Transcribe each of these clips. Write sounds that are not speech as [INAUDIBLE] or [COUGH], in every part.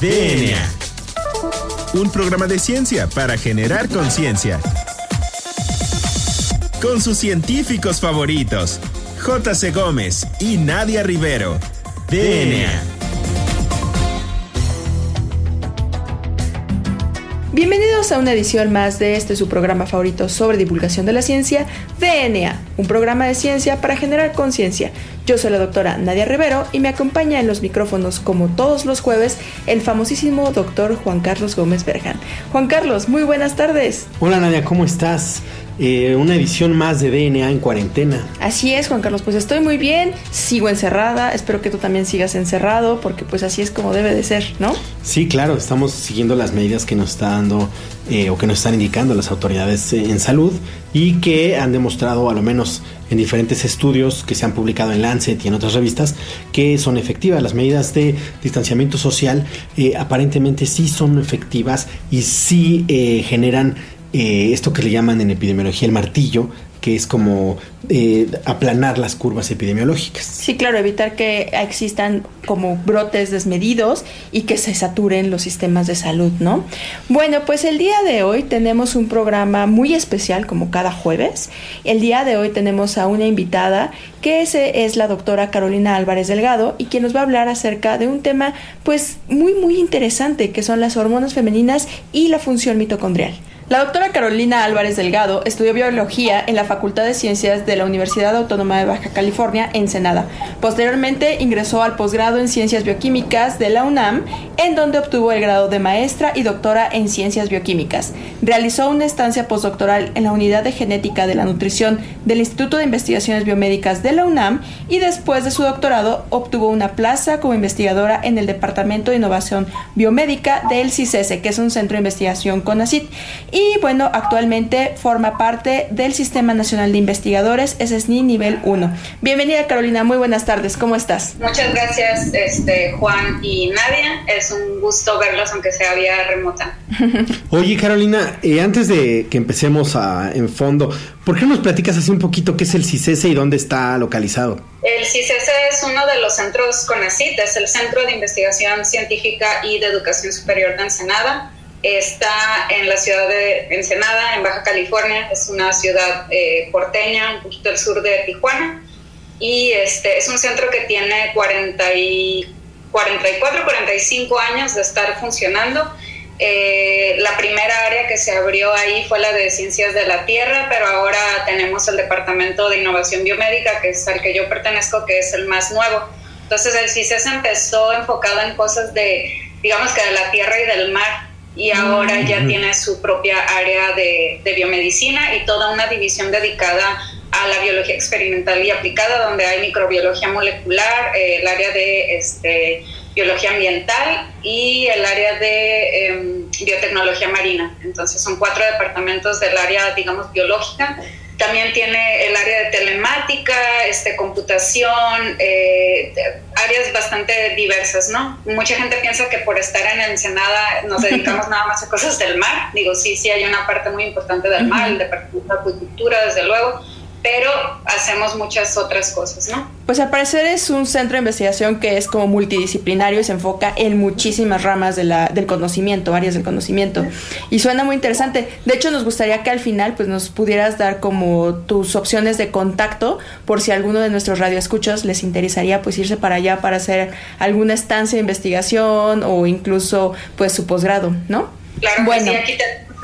DNA. Un programa de ciencia para generar conciencia. Con sus científicos favoritos, J.C. Gómez y Nadia Rivero. DNA. Bienvenidos a una edición más de este su programa favorito sobre divulgación de la ciencia, DNA, un programa de ciencia para generar conciencia. Yo soy la doctora Nadia Rivero y me acompaña en los micrófonos, como todos los jueves, el famosísimo doctor Juan Carlos Gómez Berjan. Juan Carlos, muy buenas tardes. Hola Nadia, ¿cómo estás? Eh, una edición más de DNA en cuarentena. Así es, Juan Carlos, pues estoy muy bien, sigo encerrada, espero que tú también sigas encerrado, porque pues así es como debe de ser, ¿no? Sí, claro, estamos siguiendo las medidas que nos está dando eh, o que nos están indicando las autoridades eh, en salud y que han demostrado, a lo menos en diferentes estudios que se han publicado en Lancet y en otras revistas, que son efectivas. Las medidas de distanciamiento social aparentemente sí son efectivas y sí generan eh, esto que le llaman en epidemiología el martillo, que es como eh, aplanar las curvas epidemiológicas. Sí, claro, evitar que existan como brotes desmedidos y que se saturen los sistemas de salud, ¿no? Bueno, pues el día de hoy tenemos un programa muy especial, como cada jueves. El día de hoy tenemos a una invitada que es la doctora Carolina Álvarez Delgado y quien nos va a hablar acerca de un tema pues muy muy interesante que son las hormonas femeninas y la función mitocondrial. La doctora Carolina Álvarez Delgado estudió biología en la Facultad de Ciencias de la Universidad Autónoma de Baja California, Ensenada. Posteriormente ingresó al posgrado en Ciencias Bioquímicas de la UNAM, en donde obtuvo el grado de maestra y doctora en Ciencias Bioquímicas. Realizó una estancia postdoctoral en la Unidad de Genética de la Nutrición del Instituto de Investigaciones Biomédicas de la UNAM y después de su doctorado obtuvo una plaza como investigadora en el Departamento de Innovación Biomédica del CICESE, que es un centro de investigación CONACIT y bueno, actualmente forma parte del Sistema Nacional de Investigadores SSNI nivel 1. Bienvenida Carolina, muy buenas tardes, ¿cómo estás? Muchas gracias este, Juan y Nadia, es un gusto verlos aunque sea vía remota. [LAUGHS] Oye Carolina, eh, antes de que empecemos a, en fondo, ¿por qué nos platicas así un poquito qué es el CICESE y dónde está localizado? El CICESE es uno de los centros CONACIT, es el Centro de Investigación Científica y de Educación Superior de Ensenada Está en la ciudad de Ensenada, en Baja California. Es una ciudad eh, porteña, un poquito al sur de Tijuana. Y este, es un centro que tiene 40 y 44, 45 años de estar funcionando. Eh, la primera área que se abrió ahí fue la de ciencias de la tierra, pero ahora tenemos el departamento de innovación biomédica, que es al que yo pertenezco, que es el más nuevo. Entonces el CICES empezó enfocado en cosas de, digamos que de la tierra y del mar, y ahora ya tiene su propia área de, biomedicina y toda una división dedicada a la biología experimental y aplicada, donde hay microbiología molecular, eh, el área de este, biología ambiental y el área de em, biotecnología marina. Entonces son cuatro departamentos del área, digamos, biológica también tiene el área de telemática, este, computación, eh, áreas bastante diversas, ¿no? Mucha gente piensa que por estar en Ensenada nos dedicamos nada más a cosas del mar. Digo, sí, sí, hay una parte muy importante del mar, el departamento de acuicultura, desde luego, pero hacemos muchas otras cosas, ¿no? Pues al parecer es un centro de investigación que es como multidisciplinario y se enfoca en muchísimas ramas de la, del conocimiento, áreas del conocimiento. Y suena muy interesante. De hecho, nos gustaría que al final pues nos pudieras dar como tus opciones de contacto por si alguno de nuestros radioescuchos les interesaría pues irse para allá para hacer alguna estancia de investigación o incluso pues su posgrado, ¿no? Claro, bueno. sí, aquí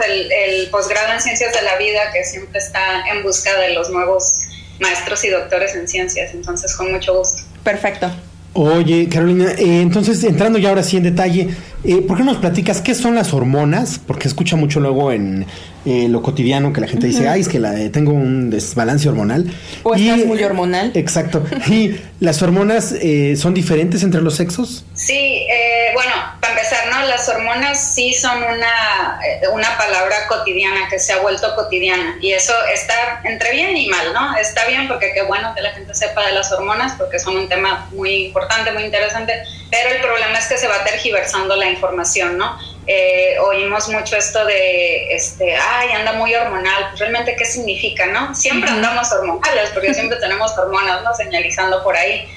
el, posgrado en ciencias de la vida que siempre está en busca de los nuevos maestros y doctores en ciencias, entonces con mucho gusto. Perfecto. Oye, Carolina, eh, entonces entrando ya ahora sí en detalle, eh, ¿por qué nos platicas qué son las hormonas? Porque escucha mucho luego en eh, lo cotidiano que la gente dice, ay, es que la, tengo un desbalance hormonal. O estás muy hormonal. Exacto. ¿Y las hormonas son diferentes entre los sexos? Sí, bueno, para empezar, ¿no? Las hormonas sí son una, una palabra cotidiana que se ha vuelto cotidiana y eso está entre bien y mal, ¿no? Está bien porque qué bueno que la gente sepa de las hormonas porque son un tema muy importante muy interesante, pero el problema es que se va tergiversando la información, ¿no? Eh, oímos mucho esto de, este, ay, anda muy hormonal, pues realmente qué significa, ¿no? Siempre andamos hormonales, porque [LAUGHS] siempre tenemos hormonas, ¿no? Señalizando por ahí.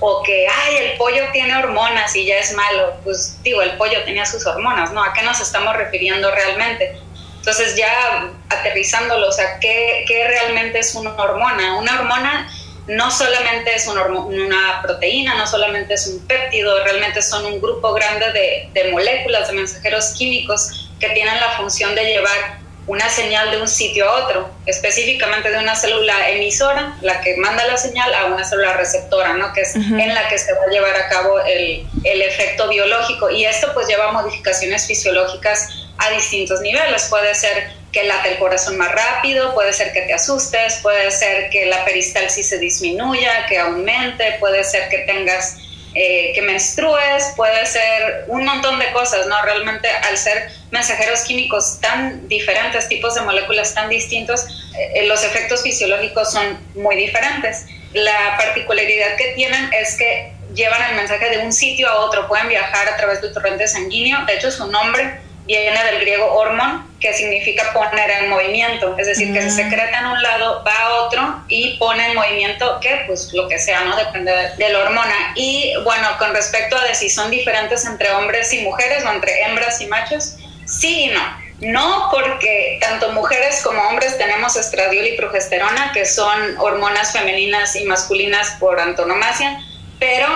o que, ay, el pollo tiene hormonas y ya es malo. Pues digo, el pollo tenía sus hormonas, ¿no? ¿A qué nos estamos refiriendo realmente? Entonces ya aterrizándolo, o sea, ¿qué, qué realmente es una hormona? Una hormona no solamente es una, proteína, no solamente es un péptido, realmente son un grupo grande de, de moléculas, de mensajeros químicos que tienen la función de llevar una señal de un sitio a otro, específicamente de una célula emisora, la que manda la señal, a una célula receptora, ¿no? que es en la que se va a llevar a cabo el, el, efecto biológico. Y esto pues lleva a modificaciones fisiológicas a distintos niveles. Puede ser que late el corazón más rápido, puede ser que te asustes, puede ser que la peristalsis se disminuya, que aumente, puede ser que tengas eh, que menstrues, puede ser un montón de cosas, ¿no? Realmente al ser mensajeros químicos tan diferentes, tipos de moléculas tan distintos, eh, los efectos fisiológicos son muy diferentes. La particularidad que tienen es que llevan el mensaje de un sitio a otro, pueden viajar a través del torrente sanguíneo, de hecho su nombre viene del griego hormón, que significa poner en movimiento, es decir, que se mm. secreta en un lado, va a otro y pone en movimiento que, pues, lo que sea, ¿no? Depende de, la hormona. Y bueno, con respecto a de si son diferentes entre hombres y mujeres o entre hembras y machos, sí y no. No porque tanto mujeres como hombres tenemos estradiol y progesterona, que son hormonas femeninas y masculinas por antonomasia, pero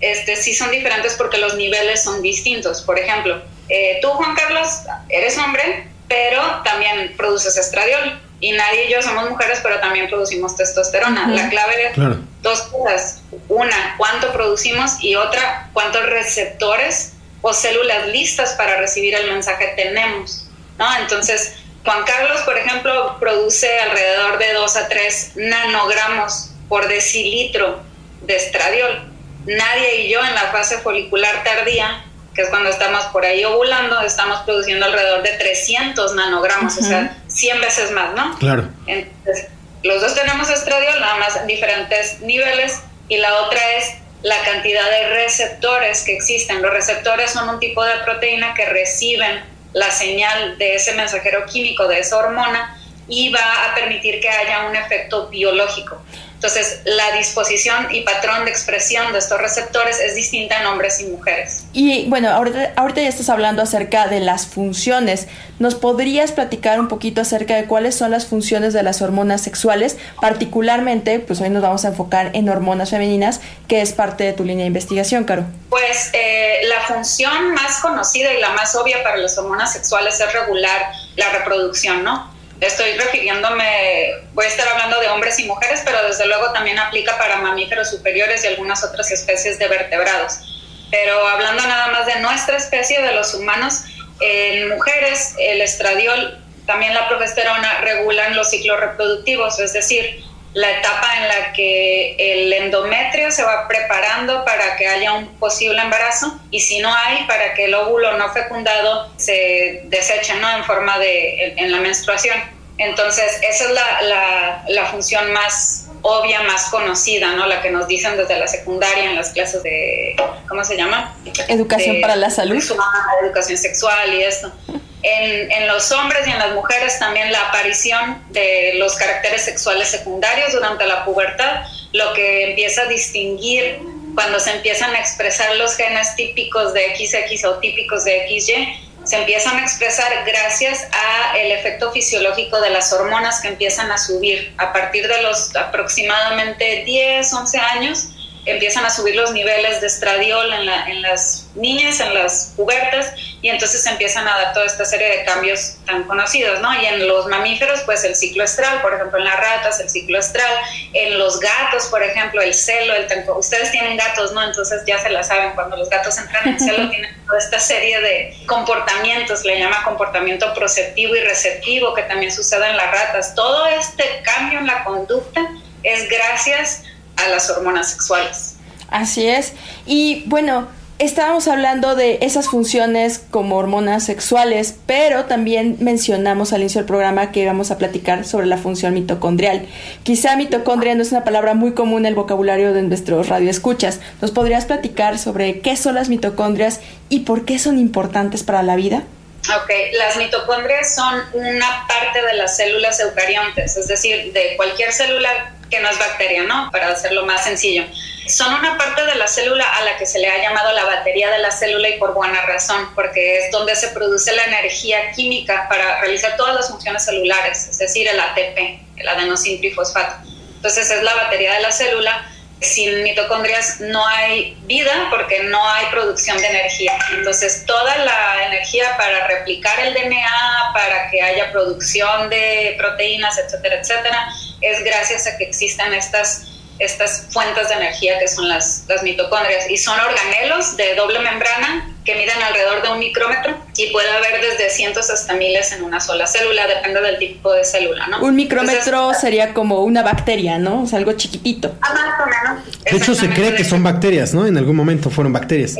este, sí son diferentes porque los niveles son distintos. Por ejemplo, eh, tú, Juan Carlos, eres hombre, pero también produces estradiol. Y nadie y yo somos mujeres, pero también producimos testosterona. La clave es dos cosas. Una, cuánto producimos y otra, cuántos receptores o células listas para recibir el mensaje tenemos. ¿no? Entonces, Juan Carlos, por ejemplo, produce alrededor de 2 a 3 nanogramos por decilitro de estradiol. Nadie y yo en la fase folicular tardía que es cuando estamos por ahí ovulando, estamos produciendo alrededor de 300 nanogramos, o sea, 100 veces más, ¿no? Claro. Entonces, los dos tenemos estradiol, nada más en diferentes niveles, y la otra es la cantidad de receptores que existen. Los receptores son un tipo de proteína que reciben la señal de ese mensajero químico, de esa hormona, y va a permitir que haya un efecto biológico. Entonces, la disposición y patrón de expresión de estos receptores es distinta en hombres y mujeres. Y bueno, ahorita, ahorita ya estás hablando acerca de las funciones. ¿Nos podrías platicar un poquito acerca de cuáles son las funciones de las hormonas sexuales? Particularmente, pues hoy nos vamos a enfocar en hormonas femeninas, que es parte de tu línea de investigación, Caro. Pues eh, la función más conocida y la más obvia para las hormonas sexuales es regular la reproducción, ¿no? Estoy refiriéndome, voy a estar hablando de hombres y mujeres, pero desde luego también aplica para mamíferos superiores y algunas otras especies de vertebrados. Pero hablando nada más de nuestra especie, de los humanos, en mujeres el estradiol, también la progesterona regulan los ciclos reproductivos, es decir, la etapa en la que el endometrio se va preparando para que haya un posible embarazo y si no hay, para que el óvulo no fecundado se deseche ¿no? en forma de en la menstruación. Entonces, esa es la, la, función más obvia, más conocida, ¿no? La que nos dicen desde la secundaria en las clases de, ¿cómo se llama? Educación para la salud. educación sexual y esto. En, en, los hombres y en las mujeres también la aparición de los caracteres sexuales secundarios durante la pubertad, lo que empieza a distinguir cuando se empiezan a expresar los genes típicos de XX o típicos de XY se empiezan a expresar gracias a el efecto fisiológico de las hormonas que empiezan a subir. A partir de los aproximadamente 10, 11 años empiezan a subir los niveles de estradiol en, en las niñas, en las pubertas, y entonces empiezan a dar toda esta serie de cambios tan conocidos, ¿no? Y en los mamíferos, pues el ciclo estral, por ejemplo, en las ratas, el ciclo estral, en los gatos, por ejemplo, el celo, el tanco. Ustedes tienen gatos, ¿no? Entonces ya se la saben, cuando los gatos entran en celo [LAUGHS] tienen toda esta serie de comportamientos, le llama comportamiento proceptivo y receptivo, que también sucede en las ratas. Todo este cambio en la conducta es gracias a las hormonas sexuales. Así es. Y bueno, estábamos hablando de esas funciones como hormonas sexuales, pero también mencionamos al inicio del programa que íbamos a platicar sobre la función mitocondrial. Quizá mitocondria no es una palabra muy común en el vocabulario de nuestros radioescuchas. ¿Nos podrías platicar sobre qué son las mitocondrias y por qué son importantes para la vida? Ok, las mitocondrias son una parte de las células eucariontes, es decir, de cualquier célula que no es bacteria, ¿no? Para hacerlo más sencillo. son una parte de la célula a la que se le ha llamado la batería de la célula y por buena razón, porque es donde se produce la energía química para realizar todas las funciones celulares, es decir, el ATP, el adenosín trifosfato. Entonces es la batería de la célula. Sin mitocondrias no hay vida porque no hay producción de energía. Entonces toda la energía para replicar el DNA, para que haya producción de proteínas, etcétera, etcétera, es gracias a que existan estas estas fuentes de energía que son las, las mitocondrias y son organelos de doble membrana que miden alrededor de un micrómetro y puede haber desde cientos hasta miles en una sola célula, depende del tipo de célula, ¿no? Un micrómetro sería como una bacteria, ¿no? O sea, algo chiquitito. Ah, más o menos. De hecho, se cree que son bacterias, ¿no? En algún momento fueron bacterias.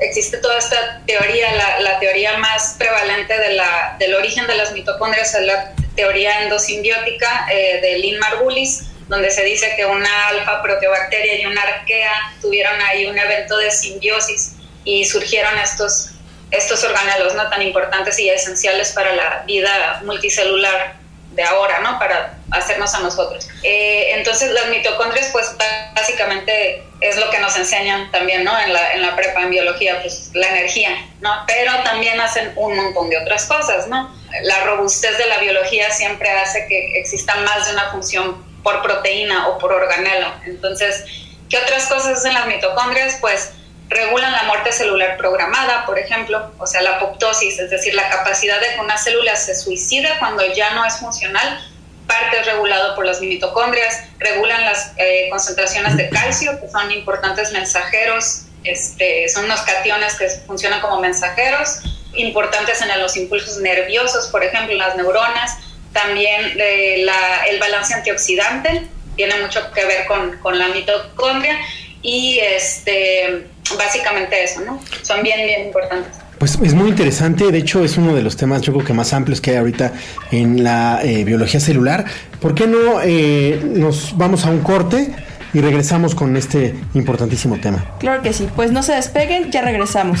Existe toda esta teoría, la, la teoría más prevalente de la, del origen de las mitocondrias es la teoría endosimbiótica eh, de Lynn Margulis, donde se dice que una alfa proteobacteria y una arquea tuvieron ahí un evento de simbiosis y surgieron estos, estos organelos no tan importantes y esenciales para la vida multicelular de ahora, ¿no? Para hacernos a nosotros. Eh, entonces las mitocondrias, pues básicamente es lo que nos enseñan también, ¿no? En la, en la prepa en biología, pues la energía, ¿no? Pero también hacen un montón de otras cosas, ¿no? La robustez de la biología siempre hace que exista más de una función por proteína o por organelo. Entonces, ¿qué otras cosas hacen las mitocondrias? Pues regulan la muerte celular programada, por ejemplo, o sea, la apoptosis, es decir, la capacidad de que una célula se suicida cuando ya no es funcional, parte es regulado por las mitocondrias, regulan las eh, concentraciones de calcio, que son importantes mensajeros, este, son unos cationes que funcionan como mensajeros, importantes en los impulsos nerviosos, por ejemplo, las neuronas, también eh, el balance antioxidante tiene mucho que ver con, la mitocondria y este, básicamente eso, ¿no? Son bien, bien importantes. Pues es muy interesante, de hecho es uno de los temas yo creo que más amplios que hay ahorita en la eh, biología celular. ¿Por qué no eh, nos vamos a un corte y regresamos con este importantísimo tema? Claro que sí, pues no se despeguen, ya regresamos.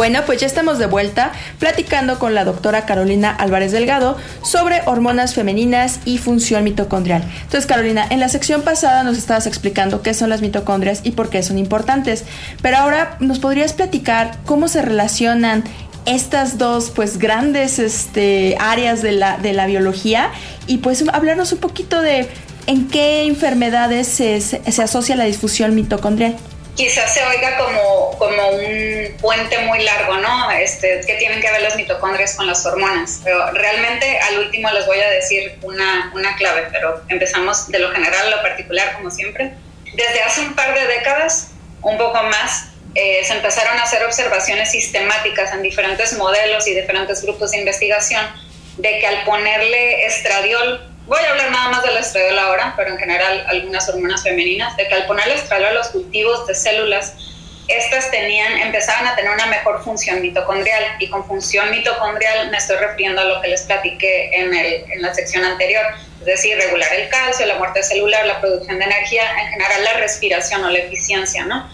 Bueno, pues ya estamos de vuelta platicando con la doctora Carolina Álvarez Delgado sobre hormonas femeninas y función mitocondrial. Entonces, Carolina, en la sección pasada nos estabas explicando qué son las mitocondrias y por qué son importantes, pero ahora nos podrías platicar cómo se relacionan estas dos pues grandes este, áreas de la, de la biología y pues hablarnos un poquito de en qué enfermedades se, asocia la disfunción mitocondrial quizás se oiga como puente muy largo, ¿no? Este, que tienen que ver las mitocondrias con las hormonas. Pero realmente al último les voy a decir una, una clave, pero empezamos de lo general a lo particular, como siempre. Desde hace un par de décadas, un poco más, eh, se empezaron a hacer observaciones sistemáticas en diferentes modelos y diferentes grupos de investigación de que al ponerle estradiol voy a hablar nada más del estradiol ahora, pero en general algunas hormonas femeninas, de que al poner el estradiol a los cultivos de células, estas tenían, empezaban a tener una mejor función mitocondrial. Y con función mitocondrial me estoy refiriendo a lo que les platiqué en, el, en la sección anterior, es decir, regular el calcio, la muerte celular, la producción de energía, en general la respiración o la eficiencia, ¿no?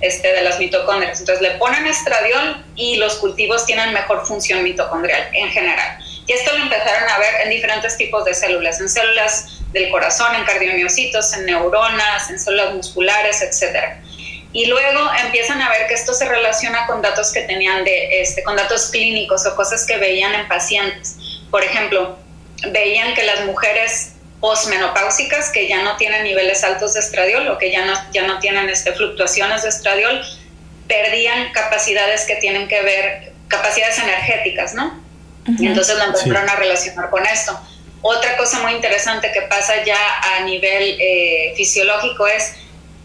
Este, de las mitocondrias. Entonces le ponen estradiol y los cultivos tienen mejor función mitocondrial en general. Y esto lo empezaron a ver en diferentes tipos de células, en células del corazón, en cardiomiocitos, en neuronas, en células musculares, etc. Y luego empiezan a ver que esto se relaciona con datos que tenían de, este, con datos clínicos o cosas que veían en pacientes. Por ejemplo, veían que las mujeres posmenopáusicas que ya no tienen niveles altos de estradiol o que ya no, ya no tienen este, fluctuaciones de estradiol, perdían capacidades que tienen que ver, capacidades energéticas, ¿no? Y entonces lo empezaron a relacionar con esto. Otra cosa muy interesante que pasa ya a nivel eh, fisiológico es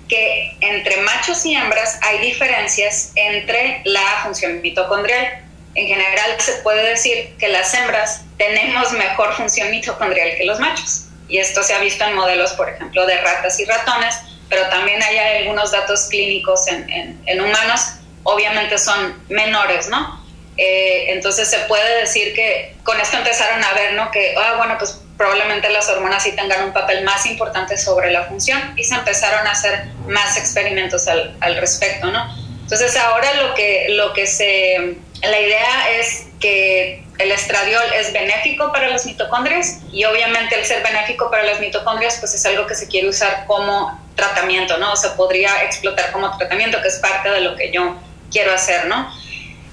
que entre machos y hembras hay diferencias entre la función mitocondrial. En general se puede decir que las hembras tenemos mejor función mitocondrial que los machos. y esto se ha visto en modelos, por ejemplo, de ratas y ratones, pero también hay algunos datos clínicos en, en, humanos, obviamente son menores, ¿no? Eh, entonces se puede decir que con esto empezaron a ver, ¿no? Que, ah, bueno, pues probablemente las hormonas sí tengan un papel más importante sobre la función y se empezaron a hacer más experimentos al, al respecto, ¿no? Entonces ahora lo que, lo que se, la idea es que el estradiol es benéfico para las mitocondrias y obviamente el ser benéfico para las mitocondrias pues es algo que se quiere usar como tratamiento, ¿no? O sea, podría explotar como tratamiento, que es parte de lo que yo quiero hacer, ¿no?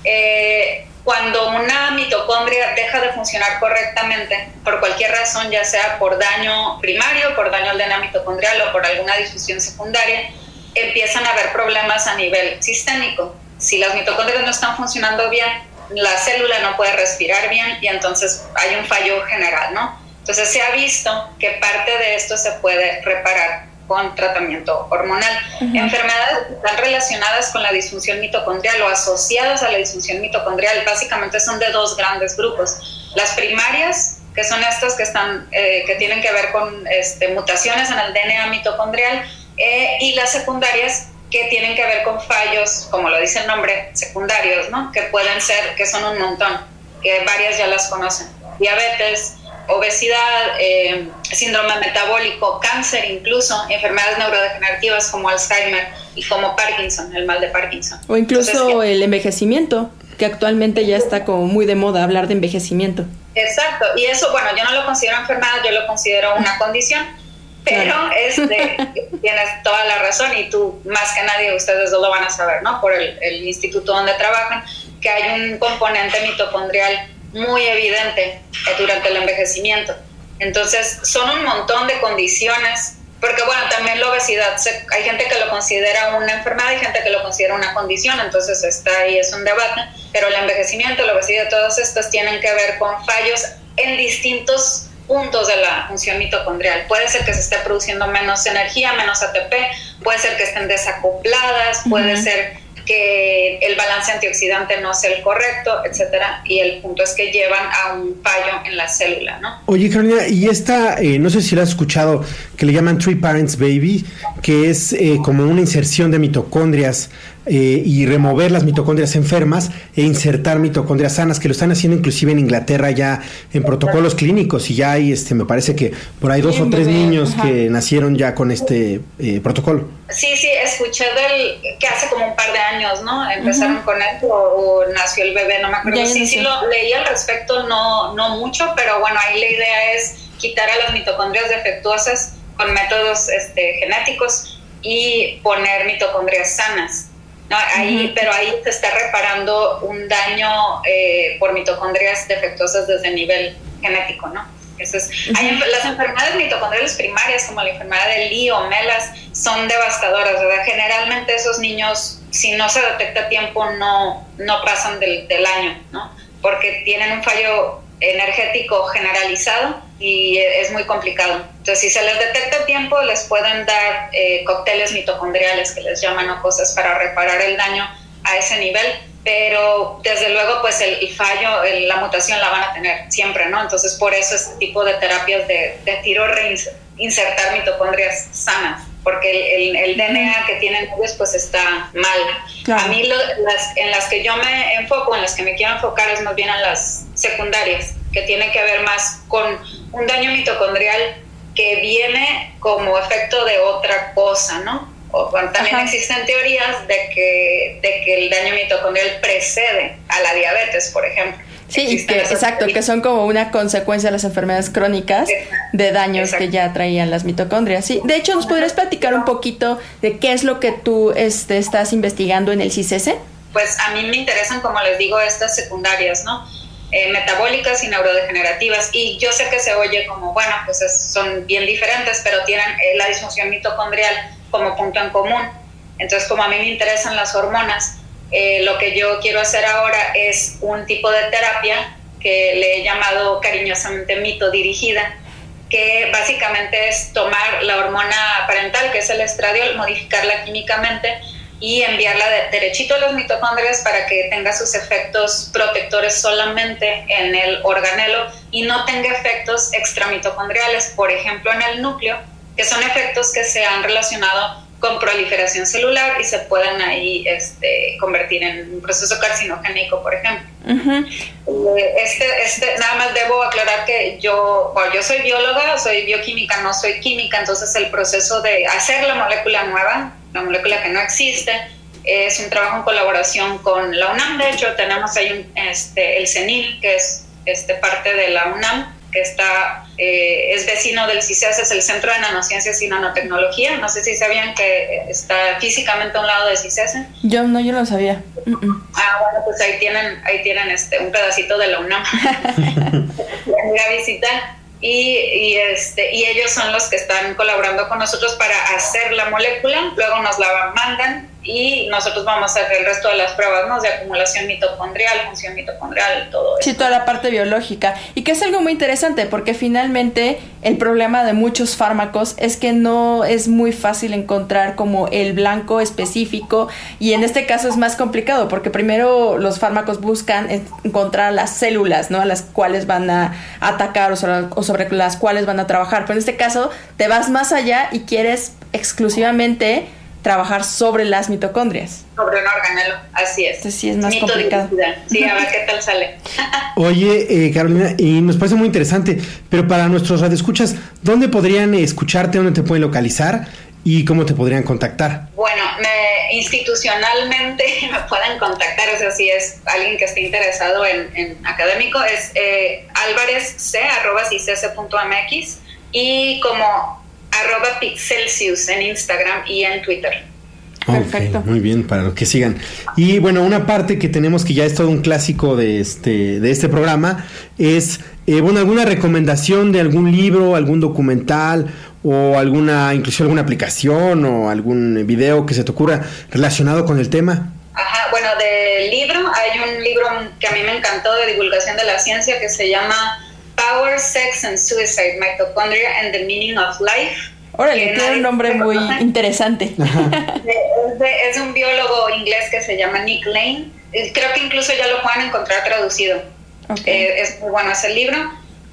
Eh, cuando una mitocondria deja de funcionar correctamente, por cualquier razón, ya sea por daño primario, por daño al DNA mitocondrial o por alguna disfunción secundaria, empiezan a haber problemas a nivel sistémico. Si las mitocondrias no están funcionando bien, la célula no puede respirar bien y entonces hay un fallo general, ¿no? Entonces se ha visto que parte de esto se puede reparar con tratamiento hormonal. Enfermedades que están relacionadas con la disfunción mitocondrial o asociadas a la disfunción mitocondrial básicamente son de dos grandes grupos. Las primarias, que son estas que, están, eh, que tienen que ver con este, mutaciones en el DNA mitocondrial, eh, y las secundarias, que tienen que ver con fallos, como lo dice el nombre, secundarios, ¿no? Que pueden ser, que son un montón, que varias ya las conocen. Diabetes, obesidad, eh, síndrome metabólico, cáncer incluso, enfermedades neurodegenerativas como Alzheimer y como Parkinson, el mal de Parkinson. O incluso el envejecimiento, que actualmente ya está como muy de moda hablar de envejecimiento. Exacto, y eso, bueno, yo no lo considero enfermedad, yo lo considero una condición pero este, [LAUGHS] tienes toda la razón y tú más que nadie, ustedes lo van a saber, ¿no? Por el, instituto donde trabajan, que hay un componente mitocondrial muy evidente durante el envejecimiento. Entonces, son un montón de condiciones, porque bueno, también la obesidad, hay gente que lo considera una enfermedad, hay gente que lo considera una condición, entonces está ahí, es un debate, pero el envejecimiento, la obesidad, todos estos tienen que ver con fallos en distintos puntos de la función mitocondrial. Puede ser que se esté produciendo menos energía, menos ATP, puede ser que estén desacopladas, puede ser que el balance antioxidante no sea el correcto, etcétera, y el punto es que llevan a un fallo en la célula, ¿no? Oye, Carolina, y esta, eh, no sé si la has escuchado, que le llaman Three Parents Baby, que es eh, como una inserción de mitocondrias eh, y remover las mitocondrias enfermas e insertar mitocondrias sanas, que lo están haciendo inclusive en Inglaterra ya en protocolos clínicos y ya hay, este, me parece que por ahí dos o tres niños que nacieron ya con este eh, protocolo. Sí, sí, escuché del que hace como un par de años, ¿no? Empezaron con esto o, nació el bebé, no me acuerdo. Sí, sí, lo leí al respecto, no, no mucho, pero bueno, ahí la idea es quitar a las mitocondrias defectuosas con métodos este, genéticos y poner mitocondrias sanas. Ahí, Pero ahí se está reparando un daño eh, por mitocondrias defectuosas desde el nivel genético, ¿no? Eso es, las enfermedades mitocondriales primarias, como la enfermedad de Lee o Melas, son devastadoras, ¿verdad? Generalmente esos niños, si no se detecta a tiempo, no, no pasan del, del año, ¿no? Porque tienen un fallo energético generalizado y es muy complicado. Entonces, si se les detecta a tiempo, les pueden dar eh, cócteles mitocondriales que les llaman o cosas para reparar el daño a ese nivel, pero desde luego, pues el, fallo, la mutación la van a tener siempre, ¿no? Entonces, por eso este tipo de terapias de, de tiro reinsertar mitocondrias sanas porque el, el, DNA que tienen ellos pues está mal. A mí las, en las que yo me enfoco, en las que me quiero enfocar es más bien en las secundarias, que tienen que ver más con un daño mitocondrial que viene como efecto de otra cosa, ¿no? O, también existen teorías de que, de que el daño mitocondrial precede a la diabetes, por ejemplo. Sí, exacto, que son como una consecuencia de las enfermedades crónicas de daños que ya traían las mitocondrias. Sí, de hecho, ¿nos podrías platicar un poquito de qué es lo que tú este, estás investigando en el CICES? Pues a mí me interesan, como les digo, estas secundarias, ¿no? Eh, metabólicas y neurodegenerativas. Y yo sé que se oye como, bueno, pues son bien diferentes, pero tienen eh, la disfunción mitocondrial como punto en común. Entonces, como a mí me interesan las hormonas, eh, lo que yo quiero hacer ahora es un tipo de terapia que le he llamado cariñosamente mito dirigida, que básicamente es tomar la hormona parental, que es el estradiol, modificarla químicamente y enviarla de, derechito a los mitocondrias para que tenga sus efectos protectores solamente en el organelo y no tenga efectos extramitocondriales, por ejemplo en el núcleo, que son efectos que se han relacionado con proliferación celular y se pueden ahí este, convertir en un proceso carcinogénico, por ejemplo. Eh, este, este, nada más debo aclarar que yo, bueno, yo soy bióloga, soy bioquímica, no soy química, entonces el proceso de hacer la molécula nueva, la molécula que no existe, es un trabajo en colaboración con la UNAM. De hecho, tenemos ahí un, este, el CENIL, que es este, parte de la UNAM, que está, eh, es vecino del CICES, es el Centro de Nanociencias y Nanotecnología. No sé si sabían que está físicamente a un lado de CICES. Yo no, yo lo sabía. Ah, bueno, pues ahí tienen, ahí tienen este, un pedacito de la UNAM. [LAUGHS] a visitar. Y, y, este, y ellos son los que están colaborando con nosotros para hacer la molécula, luego nos la mandan y nosotros vamos a hacer el resto de las pruebas, ¿no? De acumulación mitocondrial, función mitocondrial, todo eso. Sí, toda la parte biológica. Y que es algo muy interesante porque finalmente el problema de muchos fármacos es que no es muy fácil encontrar como el blanco específico y en este caso es más complicado porque primero los fármacos buscan encontrar las células, ¿no? A las cuales van a atacar o sobre, o sobre las cuales van a trabajar. Pero en este caso te vas más allá y quieres exclusivamente trabajar sobre las mitocondrias. Sobre un organelo, así es. sí es más complicado. Sí, a ver qué tal sale. [LAUGHS] Oye, eh, Carolina, y nos parece muy interesante, pero para nuestros radioescuchas, ¿dónde podrían escucharte, dónde te pueden localizar y cómo te podrían contactar? Bueno, me, institucionalmente [LAUGHS] me pueden contactar, o sea, si es alguien que esté interesado en, académico, es eh, alvarezc.mx y como arroba pixelsius en Instagram y en Twitter. Perfecto. muy bien, para que sigan. Y bueno, una parte que tenemos que ya es todo un clásico de este, de este programa es, eh, bueno, alguna recomendación de algún libro, algún documental o alguna, incluso alguna aplicación o algún video que se te ocurra relacionado con el tema. Ajá, bueno, del libro, hay un libro que a mí me encantó de divulgación de la ciencia que se llama Power, Sex and Suicide, Mitochondria and the Meaning of Life. Órale, tiene un nombre muy interesante. Es, un biólogo inglés que se llama Nick Lane. Creo que incluso ya lo pueden encontrar traducido. Eh, es muy bueno ese libro.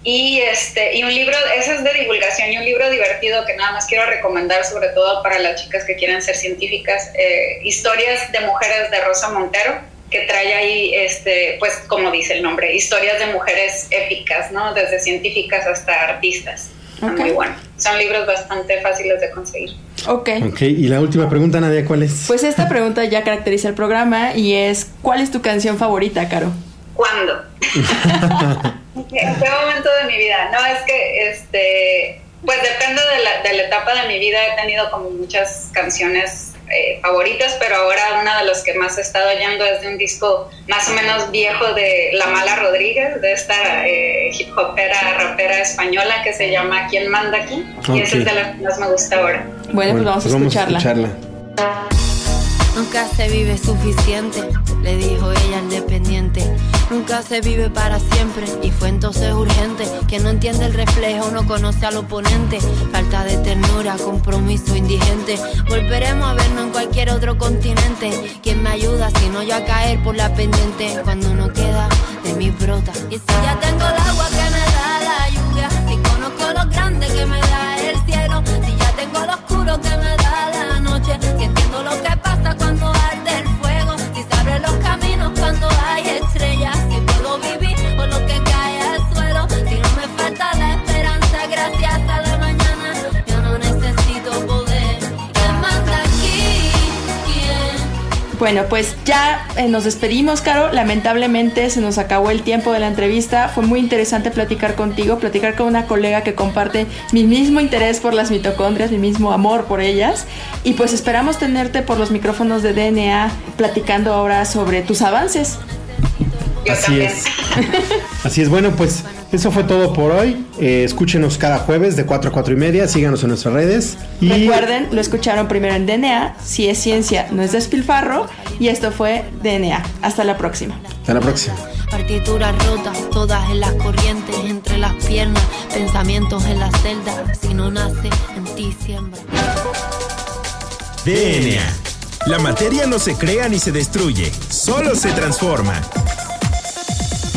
Y, este, y un libro, ese es de divulgación y un libro divertido que nada más quiero recomendar, sobre todo para las chicas que quieren ser científicas, eh, Historias de Mujeres de Rosa Montero que trae ahí, este, pues como dice el nombre, historias de mujeres épicas, ¿no? Desde científicas hasta artistas. Muy bueno. Son libros bastante fáciles de conseguir. Ok. Ok, y la última pregunta, Nadia, ¿cuál es? Pues esta pregunta ya caracteriza el programa y es, ¿cuál es tu canción favorita, Caro? ¿Cuándo? [LAUGHS] ¿En qué momento de mi vida? No, es que, este, pues depende de la, de la etapa de mi vida. He tenido como muchas canciones eh, favoritas, pero ahora una de los que más he estado oyendo es de un disco más o menos viejo de La Mala Rodríguez, de esta eh, hip hopera, rapera española que se llama ¿Quién manda aquí? Y esa es de las que más me gusta ahora. Bueno, pues vamos, a, pues escucharla. Nunca se vive suficiente, le dijo ella al dependiente. Nunca se vive para siempre y fue entonces urgente. Quien no entiende el reflejo no conoce al oponente. Falta de ternura, compromiso indigente. Volveremos a vernos en cualquier otro continente. ¿Quién me ayuda si no yo a caer por la pendiente? Cuando no queda de mi brota. Y si ya tengo el agua que Bueno, pues ya eh, nos despedimos, Caro. Lamentablemente se nos acabó el tiempo de la entrevista. Fue muy interesante platicar contigo, platicar con una colega que comparte mi mismo interés por las mitocondrias, mi mismo amor por ellas. Y pues esperamos tenerte por los micrófonos de DNA platicando ahora sobre tus avances. Yo Así también. es. [LAUGHS] Así es, bueno, pues eso fue todo por hoy. Eh, escúchenos cada jueves de 4 a 4 y media. Síganos en nuestras redes. Y Recuerden, lo escucharon primero en DNA. Si es ciencia, no es despilfarro. Y esto fue DNA. Hasta la próxima. hasta la próxima. Partituras rotas, todas en las corrientes, entre las piernas, pensamientos en la celda. Si no nace, en ti siembra. DNA. La materia no se crea ni se destruye, solo se transforma.